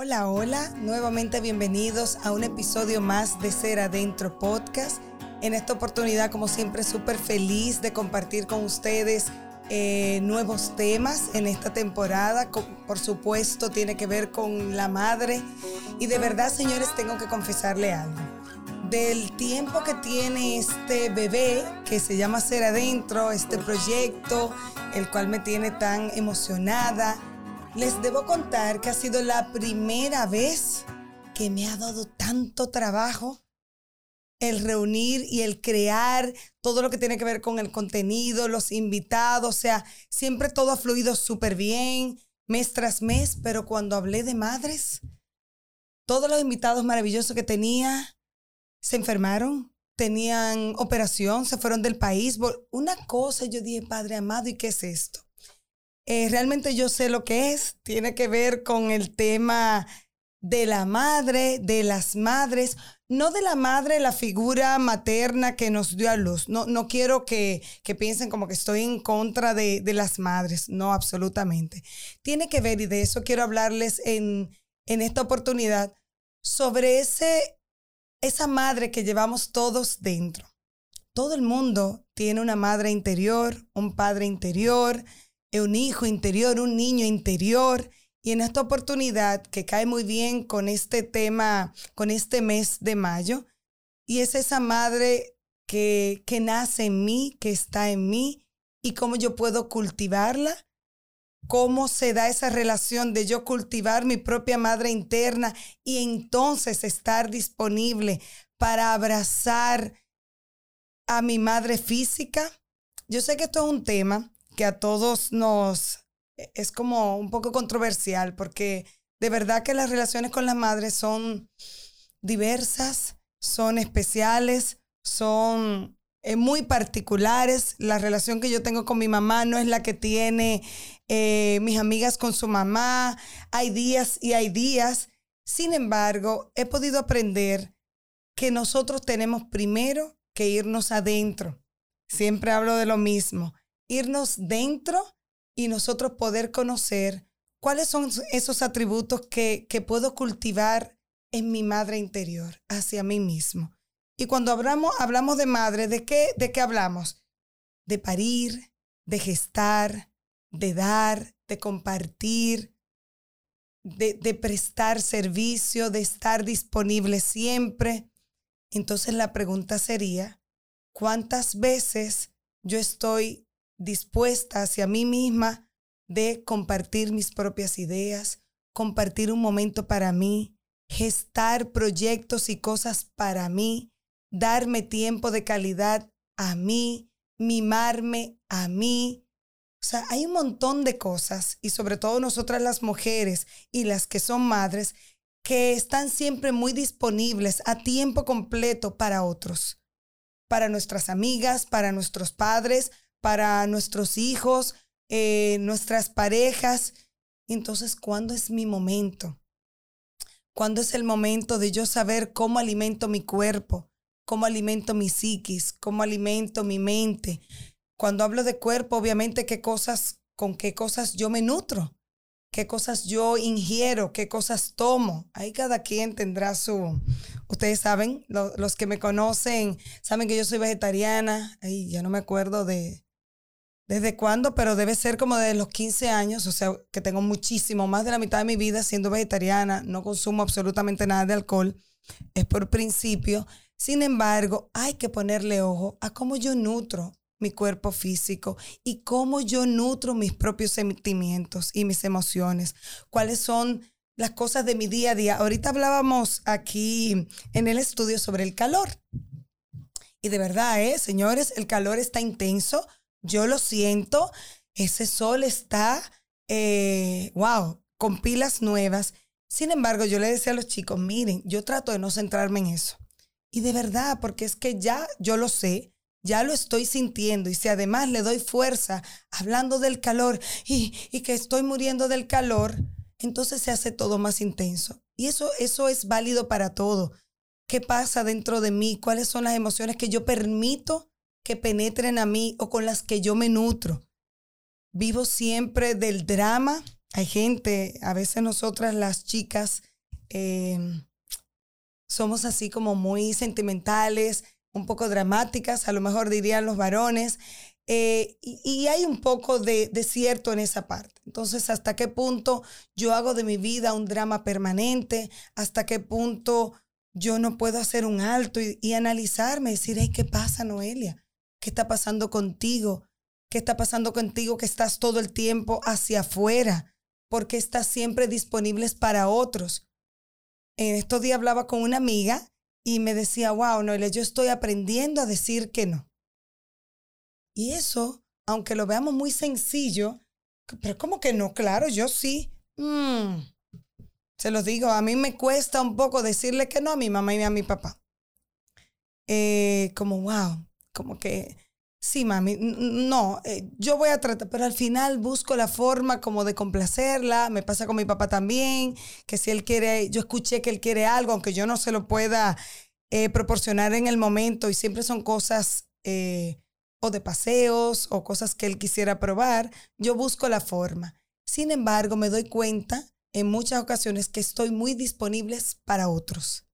Hola, hola, nuevamente bienvenidos a un episodio más de Ser Adentro Podcast. En esta oportunidad, como siempre, súper feliz de compartir con ustedes eh, nuevos temas en esta temporada. Por supuesto, tiene que ver con la madre. Y de verdad, señores, tengo que confesarle algo. Del tiempo que tiene este bebé que se llama Ser Adentro, este proyecto, el cual me tiene tan emocionada, les debo contar que ha sido la primera vez que me ha dado tanto trabajo el reunir y el crear todo lo que tiene que ver con el contenido, los invitados, o sea, siempre todo ha fluido súper bien, mes tras mes, pero cuando hablé de madres, todos los invitados maravillosos que tenía se enfermaron, tenían operación, se fueron del país. Una cosa, yo dije, Padre amado, ¿y qué es esto? Eh, realmente yo sé lo que es, tiene que ver con el tema de la madre, de las madres, no de la madre, la figura materna que nos dio a luz. No, no quiero que, piensen como que estoy en contra de, de, las madres, no, absolutamente. Tiene que ver, y de eso quiero hablarles en, en esta oportunidad, sobre ese, esa madre que llevamos todos dentro. Todo el mundo tiene una madre interior, un padre interior, un hijo interior, un niño interior. Y en esta oportunidad, que cae muy bien con este tema, con este mes de mayo, y es esa madre que, que nace en mí, que está en mí, y cómo yo puedo cultivarla, cómo se da esa relación de yo cultivar mi propia madre interna y entonces estar disponible para abrazar a mi madre física. Yo sé que esto es un tema que a todos nos e, es como un poco controversial porque de verdad que las relaciones con las madres son diversas, son especiales, son eh, muy particulares. La relación que yo tengo con mi mamá no es la que tiene eh, mis amigas con su mamá. Hay días y hay días. Sin embargo, he podido aprender que nosotros tenemos primero que irnos adentro. Siempre hablo de lo mismo irnos dentro y nosotros poder conocer cuáles son esos atributos que, que puedo cultivar en mi madre interior, hacia mí mismo. Y cuando hablamos, hablamos de madre, ¿de qué, ¿de qué hablamos? De parir, de gestar, de dar, de compartir, de, de, prestar servicio, de estar disponible siempre. Entonces la pregunta sería, ¿cuántas veces yo estoy dispuesta hacia mí misma de compartir mis propias ideas, compartir un momento para mí, gestar proyectos y cosas para mí, darme tiempo de calidad a mí, mimarme a mí. O sea, hay un montón de cosas y sobre todo nosotras las mujeres y las que son madres que están siempre muy disponibles a tiempo completo para otros, para nuestras amigas, para nuestros padres, para nuestros hijos, eh, nuestras parejas. Entonces, ¿cuándo es mi momento? ¿Cuándo es el momento de yo saber cómo alimento mi cuerpo? ¿Cómo alimento mi psiquis? ¿Cómo alimento mi mente? Cuando hablo de cuerpo, obviamente, ¿qué cosas, con qué cosas yo me nutro? ¿Qué cosas yo ingiero? ¿Qué cosas tomo? Ahí cada quien tendrá su, ustedes saben, los que me conocen, saben que yo soy vegetariana. Ay, ya no me acuerdo de, ¿Desde cuándo? Pero debe ser como de los 15 años, o sea, que tengo muchísimo, más de la mitad de mi vida siendo vegetariana, no consumo absolutamente nada de alcohol, es por principio. Sin embargo, hay que ponerle ojo a cómo yo nutro mi cuerpo físico y cómo yo nutro mis propios sentimientos y mis emociones, cuáles son las cosas de mi día a día. Ahorita hablábamos aquí en el estudio sobre el calor. Y de verdad, ¿eh? señores, el calor está intenso yo lo siento, ese sol está, eh, wow, con pilas nuevas. Sin embargo, yo le decía a los chicos, miren, yo trato de no centrarme en eso. Y de verdad, porque es que ya yo lo sé, ya lo estoy sintiendo. Y si además le doy fuerza hablando del calor y, y que estoy muriendo del calor, entonces se hace todo más intenso. Y eso, eso es válido para todo. ¿Qué pasa dentro de mí? ¿Cuáles son las emociones que yo permito que penetren a mí o con las que yo me nutro. Vivo siempre del drama. Hay gente, a veces nosotras las chicas em, somos así como muy sentimentales, un poco dramáticas, a lo mejor dirían los varones. Eh, y, hay un poco de, cierto en esa parte. Entonces, ¿hasta qué punto yo hago de mi vida un drama permanente? ¿Hasta qué punto yo no puedo hacer un alto y, analizarme, decir, ¿qué pasa, Noelia? ¿Qué está pasando contigo? ¿Qué está pasando contigo que estás todo el tiempo hacia afuera? porque estás siempre disponibles para otros? En estos días hablaba con una amiga y me decía, wow, Noelia, yo estoy aprendiendo a decir que no. Y eso, aunque lo veamos muy sencillo, pero ¿cómo que no? Claro, yo sí. Mm. Se los digo, a mí me cuesta un poco decirle que no a mi mamá y a mi papá. Eh, como, wow, como que, sí, mami, no, eh, yo voy a tratar, pero al final busco la forma como de complacerla. Me pasa con mi papá también, que si él quiere, yo escuché que él quiere algo, aunque yo no se lo pueda eh, proporcionar en el momento, y siempre son cosas o de paseos o cosas que él quisiera probar, yo busco la forma. Sin embargo, me doy cuenta en muchas ocasiones que estoy muy disponible para otros.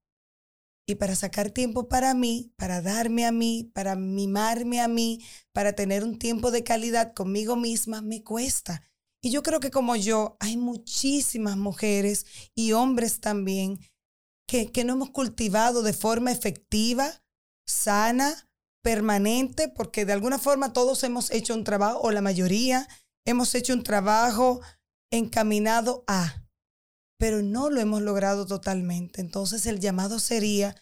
Y para sacar tiempo para mí, para darme a mí, para mimarme a mí, para tener un tiempo de calidad conmigo misma, me cuesta. Y yo creo que como yo, hay muchísimas mujeres y hombres también que, que no hemos cultivado de forma efectiva, sana, permanente, porque de alguna forma todos hemos hecho un trabajo, o la mayoría hemos hecho un trabajo encaminado a, pero no lo hemos logrado totalmente. Entonces el llamado sería,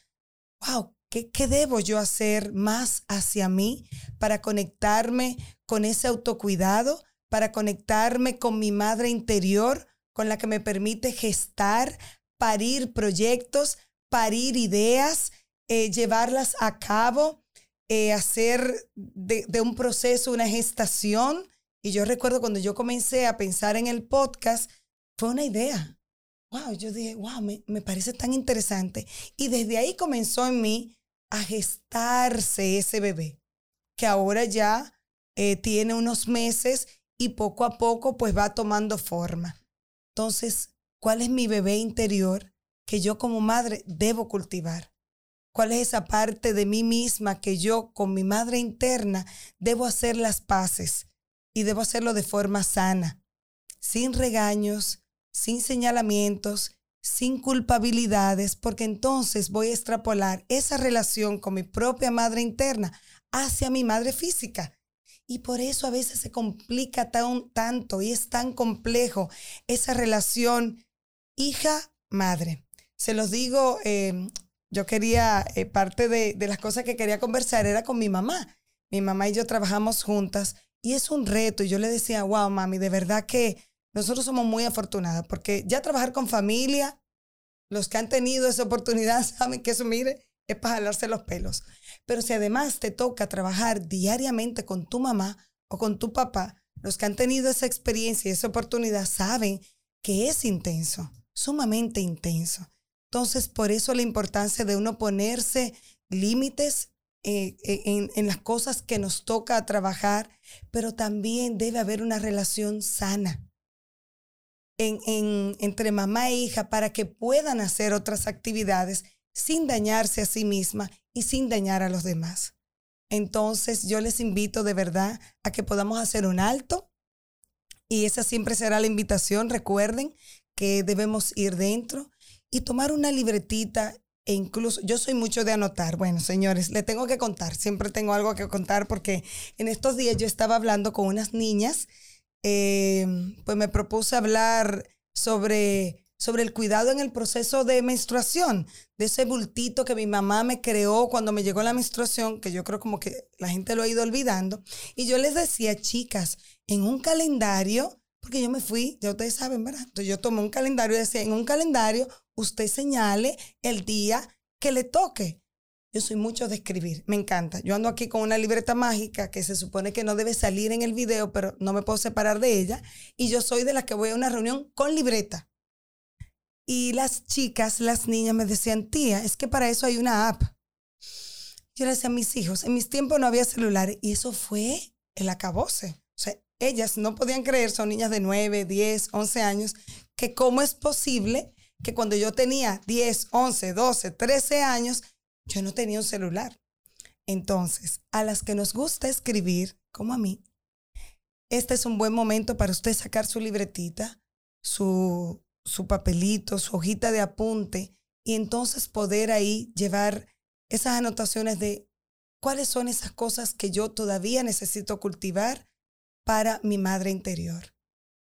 wow, ¿qué, qué debo yo hacer más hacia mí para conectarme con ese autocuidado, para conectarme con mi madre interior, con la que me permite gestar, parir proyectos, parir ideas, eh, llevarlas a cabo eh, hacer de, un proceso una gestación. Y yo recuerdo cuando yo comencé a pensar en el podcast, fue una idea. Wow, yo dije, wow, me, me parece tan interesante. Y desde ahí comenzó en mí a gestarse ese bebé, que ahora ya eh, tiene unos meses y poco a poco pues va tomando forma. Entonces, ¿cuál es mi bebé interior que yo como madre debo cultivar? cuál es esa parte de mí misma que yo con mi madre interna debo hacer las paces y debo hacerlo de forma sana, sin regaños, sin señalamientos, sin culpabilidades, porque entonces voy a extrapolar esa relación con mi propia madre interna hacia mi madre física. Y por eso a veces se complica tan, tanto y es tan complejo esa relación hija-madre. Se los digo, eh, yo quería, eh, parte de, las cosas que quería conversar era con mi mamá. Mi mamá y yo trabajamos juntas y es un reto. Y yo le decía, wow, mami, de verdad que nosotros somos muy afortunadas porque ya trabajar con familia, los que han tenido esa oportunidad saben que eso, mire, es para jalarse los pelos. Pero si además te toca trabajar diariamente con tu mamá o con tu papá, los que han tenido esa experiencia y esa oportunidad saben que es intenso, sumamente intenso. Entonces, por eso la importancia de uno ponerse límites eh, eh, en, las cosas que nos toca trabajar, pero también debe haber una relación sana entre mamá e hija para que puedan hacer otras actividades sin dañarse a sí misma y sin dañar a los demás. Entonces, yo les invito de verdad a que podamos hacer un alto y esa siempre será la invitación. Recuerden que debemos ir dentro y tomar una libretita e incluso yo soy mucho de anotar. Bueno, señores, le tengo que contar, siempre tengo algo que contar porque en estos días yo estaba hablando con unas niñas, eh, pues me propuse hablar sobre, sobre el cuidado en el proceso de menstruación, de ese bultito que mi mamá me creó cuando me llegó la menstruación, que yo creo como que la gente lo ha ido olvidando. Y yo les decía, chicas, en un calendario, porque yo me fui, ya ustedes saben, ¿verdad? Entonces yo tomé un calendario y decía, en un calendario usted señale el día que le toque. Yo soy mucho de escribir, me encanta. Yo ando aquí con una libreta mágica que se supone que no debe salir en el video, pero no me puedo separar de ella. Y yo soy de las que voy a una reunión con libreta. Y las chicas, las niñas me decían, tía, es que para eso hay una app. Yo le decía a mis hijos, en mis tiempos no había celulares y eso fue el acabose. O sea, ellas no podían creer, son niñas de 9, 10, 11 años, que cómo es posible que cuando yo tenía 10, 11, 12, 13 años, yo no tenía un celular. Entonces, a las que nos gusta escribir, como a mí, este es un buen momento para usted sacar su libretita, su, su papelito, su hojita de apunte y entonces poder ahí llevar esas anotaciones de cuáles son esas cosas que yo todavía necesito cultivar para mi madre interior.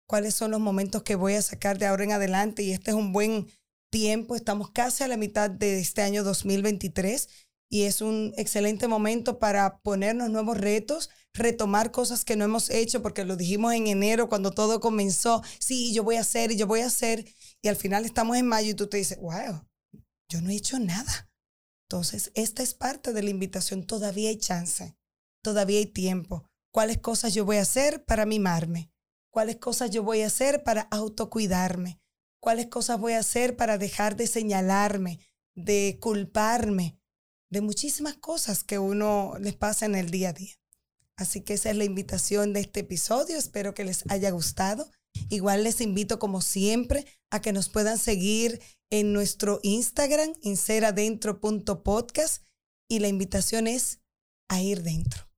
Cuáles son los momentos que voy a sacar de ahora en adelante y este es un buen tiempo, estamos casi a la mitad de este año 2023 y es un excelente momento para ponernos nuevos retos, retomar cosas que no hemos hecho, porque lo dijimos en enero cuando todo comenzó, sí, yo voy a hacer y yo voy a hacer, y al final estamos en mayo y tú te dices, wow, yo no he hecho nada. Entonces, esta es parte de la invitación, todavía hay chance, todavía hay tiempo. ¿Cuáles cosas yo voy a hacer para mimarme? ¿Cuáles cosas yo voy a hacer para autocuidarme? ¿Cuáles cosas voy a hacer para dejar de señalarme, de culparme? de muchísimas cosas que uno les pasa en el día a día. Así que esa es la invitación de este episodio. Espero que les haya gustado. Igual les invito, como siempre, a que nos puedan seguir en nuestro Instagram, inseradentro.podcast. Y la invitación es a ir dentro.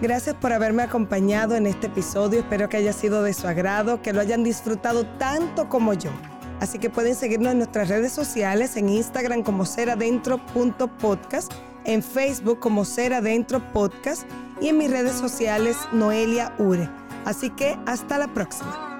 Gracias por haberme acompañado en este episodio. Espero que haya sido de su agrado, que lo hayan disfrutado tanto como yo. Así que pueden seguirnos en nuestras redes sociales, en Instagram como seradentro.podcast, en Facebook como Seradentro Podcast y en mis redes sociales Noelia Ure. Así que hasta la próxima.